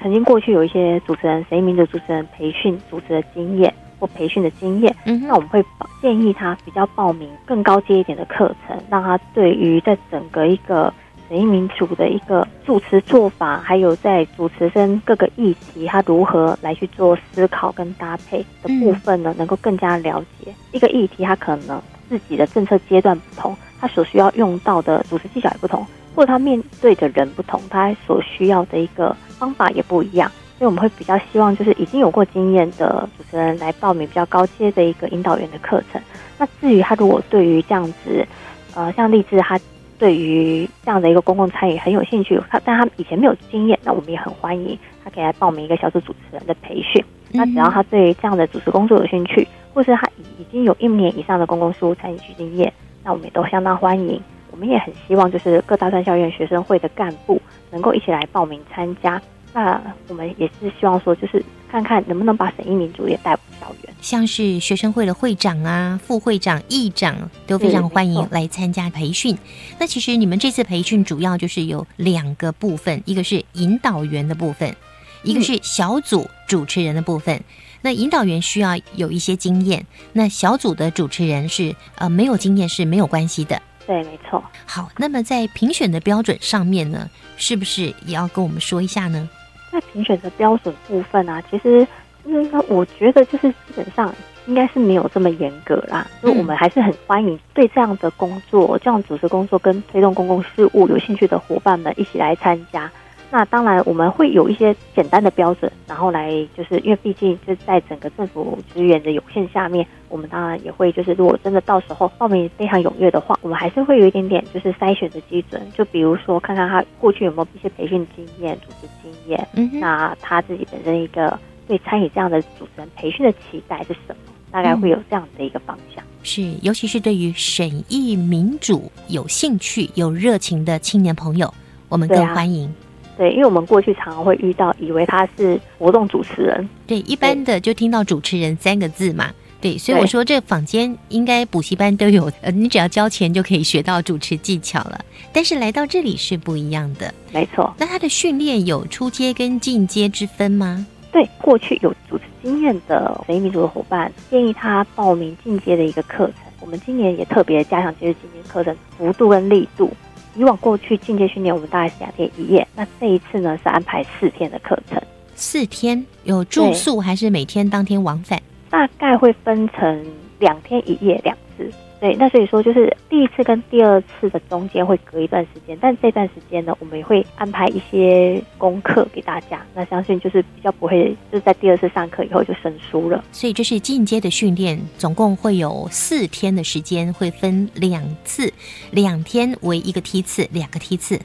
I: 曾经过去有一些主持人、谁名的主持人培训主持的经验或培训的经验。嗯，那我们会建议他比较报名更高阶一点的课程，让他对于在整个一个。每一民主的一个主持做法，还有在主持跟各个议题，他如何来去做思考跟搭配的部分呢？能够更加了解一个议题，他可能自己的政策阶段不同，他所需要用到的主持技巧也不同，或者他面对的人不同，他所需要的一个方法也不一样。所以我们会比较希望，就是已经有过经验的主持人来报名比较高阶的一个引导员的课程。那至于他如果对于这样子，呃，像励志他。对于这样的一个公共参与很有兴趣，他但他以前没有经验，那我们也很欢迎他可以来报名一个小组主持人的培训。那只要他对这样的主持工作有兴趣，或是他已经有一年以上的公共事务参与经验，那我们也都相当欢迎。我们也很希望就是各大专校院学生会的干部能够一起来报名参加。那我们也是希望说，就是看看能不能把审议民主也带入校园，
A: 像是学生会的会长啊、副会长、议长都非常欢迎来参加培训。那其实你们这次培训主要就是有两个部分，一个是引导员的部分，一个是小组主持人的部分。那引导员需要有一些经验，那小组的主持人是呃没有经验是没有关系的。
I: 对，没错。
A: 好，那么在评选的标准上面呢，是不是也要跟我们说一下呢？
I: 在评选的标准部分啊，其实，嗯，我觉得就是基本上应该是没有这么严格啦。就我们还是很欢迎对这样的工作、这样组织工作跟推动公共事务有兴趣的伙伴们一起来参加。那当然我们会有一些简单的标准，然后来就是因为毕竟就在整个政府资源的有限下面，我们当然也会就是如果真的到时候报名非常踊跃的话，我们还是会有一点点就是筛选的基准，就比如说看看他过去有没有一些培训经验、组织经验，嗯那他自己本身一个对参与这样的主持人培训的期待是什么？大概会有这样的一个方向。
A: 是，尤其是对于审议民主有兴趣、有热情的青年朋友，我们更欢迎。
I: 对，因为我们过去常常会遇到，以为他是活动主持人。
A: 对，一般的就听到主持人三个字嘛。对，所以我说这坊间应该补习班都有，呃，你只要交钱就可以学到主持技巧了。但是来到这里是不一样的，
I: 没错。
A: 那他的训练有出阶跟进阶之分吗？
I: 对，过去有主持经验的美民族的伙伴建议他报名进阶的一个课程。我们今年也特别加强这些进阶课程幅度跟力度。以往过去进阶训练，我们大概是两天一夜。那这一次呢，是安排四天的课程。
A: 四天有住宿还是每天当天往返？
I: 大概会分成两天一夜两次。对，那所以说就是第一次跟第二次的中间会隔一段时间，但这段时间呢，我们也会安排一些功课给大家。那相信就是比较不会就是在第二次上课以后就生疏了。
A: 所以这是进阶的训练，总共会有四天的时间，会分两次，两天为一个梯次，两个梯次。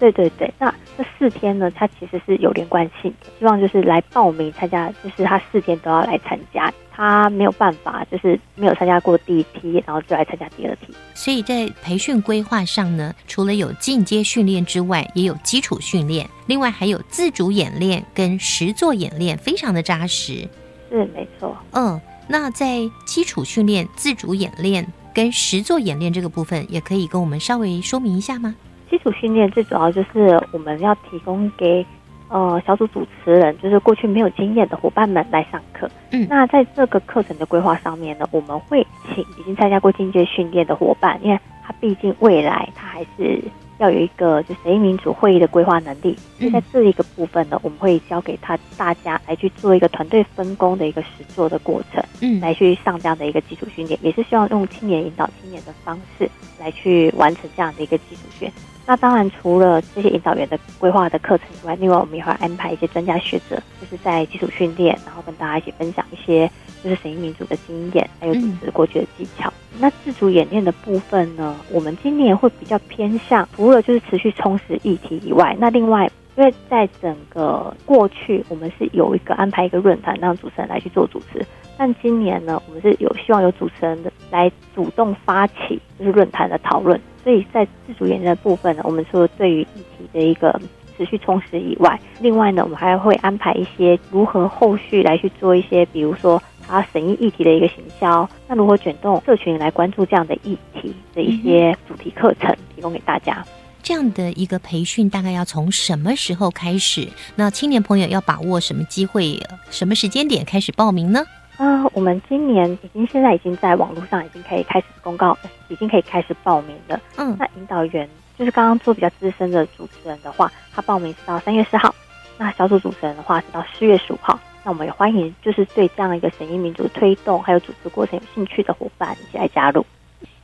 I: 对对对，那这四天呢，它其实是有连贯性的。希望就是来报名参加，就是他四天都要来参加。他没有办法，就是没有参加过第一梯，然后就来参加第二梯。
A: 所以在培训规划上呢，除了有进阶训练之外，也有基础训练，另外还有自主演练跟实作演练，非常的扎实。
I: 是没错。
A: 嗯，那在基础训练、自主演练跟实作演练这个部分，也可以跟我们稍微说明一下吗？
I: 基础训练最主要就是我们要提供给呃小组主持人，就是过去没有经验的伙伴们来上课。
A: 嗯，
I: 那在这个课程的规划上面呢，我们会请已经参加过进阶训练的伙伴，因为他毕竟未来他还是要有一个就随意民主会议的规划能力。所以在这一个部分呢，我们会交给他大家来去做一个团队分工的一个实作的过程，
A: 嗯，
I: 来去上这样的一个基础训练，也是希望用青年引导青年的方式来去完成这样的一个基础训练。那当然，除了这些引导员的规划的课程以外，另外我们也会安排一些专家学者，就是在基础训练，然后跟大家一起分享一些就是审议民主的经验，还有主持过去的技巧。那自主演练的部分呢，我们今年会比较偏向，除了就是持续充实议题以外，那另外。因为在整个过去，我们是有一个安排一个论坛，让主持人来去做主持。但今年呢，我们是有希望有主持人的来主动发起，就是论坛的讨论。所以在自主演练的部分呢，我们除了对于议题的一个持续充实以外，另外呢，我们还会安排一些如何后续来去做一些，比如说他审议议题的一个行销，那如何卷动社群来关注这样的议题的一些主题课程，提供给大家。
A: 这样的一个培训大概要从什么时候开始？那青年朋友要把握什么机会？什么时间点开始报名呢？
I: 啊，我们今年已经现在已经在网络上已经可以开始公告，已经可以开始报名了。
A: 嗯，
I: 那引导员就是刚刚做比较资深的主持人的话，他报名是到三月四号。那小组主持人的话是到四月十五号。那我们也欢迎就是对这样一个审议民主推动还有组织过程有兴趣的伙伴一起来加入。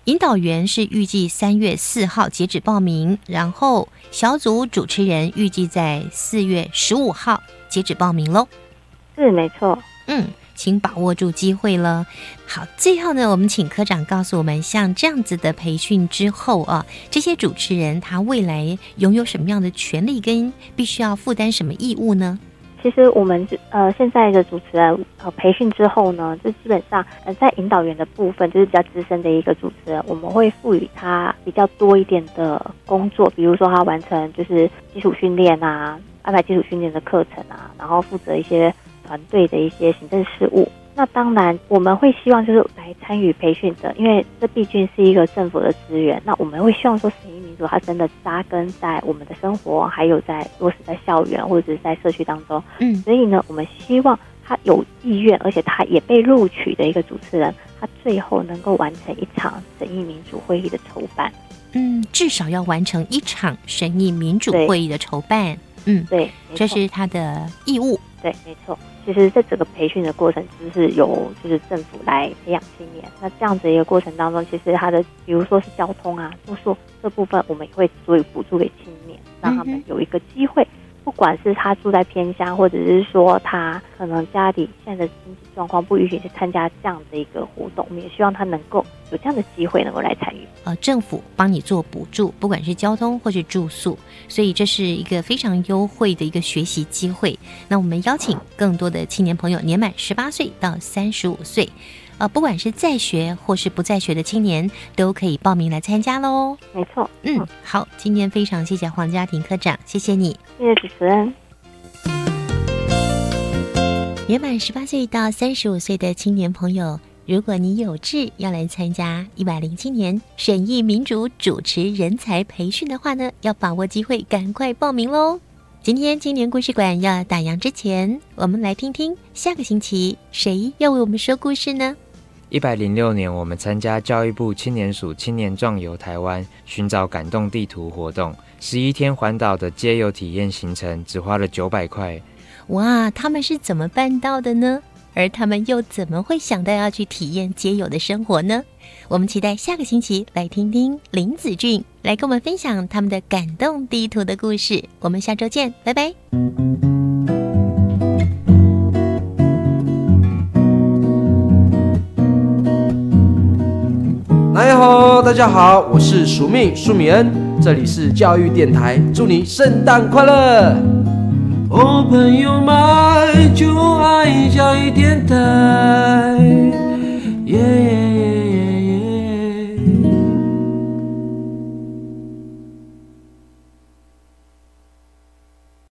A: 引导员是预计三月四号截止报名，然后小组主持人预计在四月十五号截止报名喽。
I: 是没错，
A: 嗯，请把握住机会了。好，最后呢，我们请科长告诉我们，像这样子的培训之后啊，这些主持人他未来拥有什么样的权利跟必须要负担什么义务呢？
I: 其实我们呃现在的主持人呃培训之后呢，就基本上呃在引导员的部分，就是比较资深的一个主持人，我们会赋予他比较多一点的工作，比如说他完成就是基础训练啊，安排基础训练的课程啊，然后负责一些团队的一些行政事务。那当然，我们会希望就是来参与培训的，因为这毕竟是一个政府的资源。那我们会希望说，审议民主它真的扎根在我们的生活，还有在落实在校园或者是在社区当中。
A: 嗯，
I: 所以呢，我们希望他有意愿，而且他也被录取的一个主持人，他最后能够完成一场审议民主会议的筹办。
A: 嗯，至少要完成一场审议民主会议的筹办。嗯，
I: 对，
A: 这是他的义务。
I: 对，没错。其实，在整个培训的过程，就是由就是政府来培养青年。那这样子一个过程当中，其实他的，比如说是交通啊、住宿这部分，我们也会做补助给青年，让他们有一个机会。不管是他住在偏乡，或者是说他可能家里现在的经济状况不允许去参加这样的一个活动，我们也希望他能够有这样的机会能够来参与。
A: 呃，政府帮你做补助，不管是交通或是住宿，所以这是一个非常优惠的一个学习机会。那我们邀请更多的青年朋友，年满十八岁到三十五岁。呃，不管是在学或是不在学的青年，都可以报名来参加喽。
I: 没错，
A: 嗯，好，今天非常谢谢黄家庭科长，谢谢你，
I: 谢谢主持人。
A: 年满十八岁到三十五岁的青年朋友，如果你有志要来参加一百零七年审议民主主持人才培训的话呢，要把握机会，赶快报名喽！今天青年故事馆要打烊之前，我们来听听下个星期谁要为我们说故事呢？
J: 一百零六年，我们参加教育部青年署青年壮游台湾，寻找感动地图活动，十一天环岛的街游体验行程，只花了九百块。
A: 哇，他们是怎么办到的呢？而他们又怎么会想到要去体验街友的生活呢？我们期待下个星期来听听林子俊来跟我们分享他们的感动地图的故事。我们下周见，拜拜。
K: 大家好，大家好，我是署命苏米恩，这里是教育电台，祝你圣诞快乐。哦，朋友们，就爱教育电台，耶耶耶。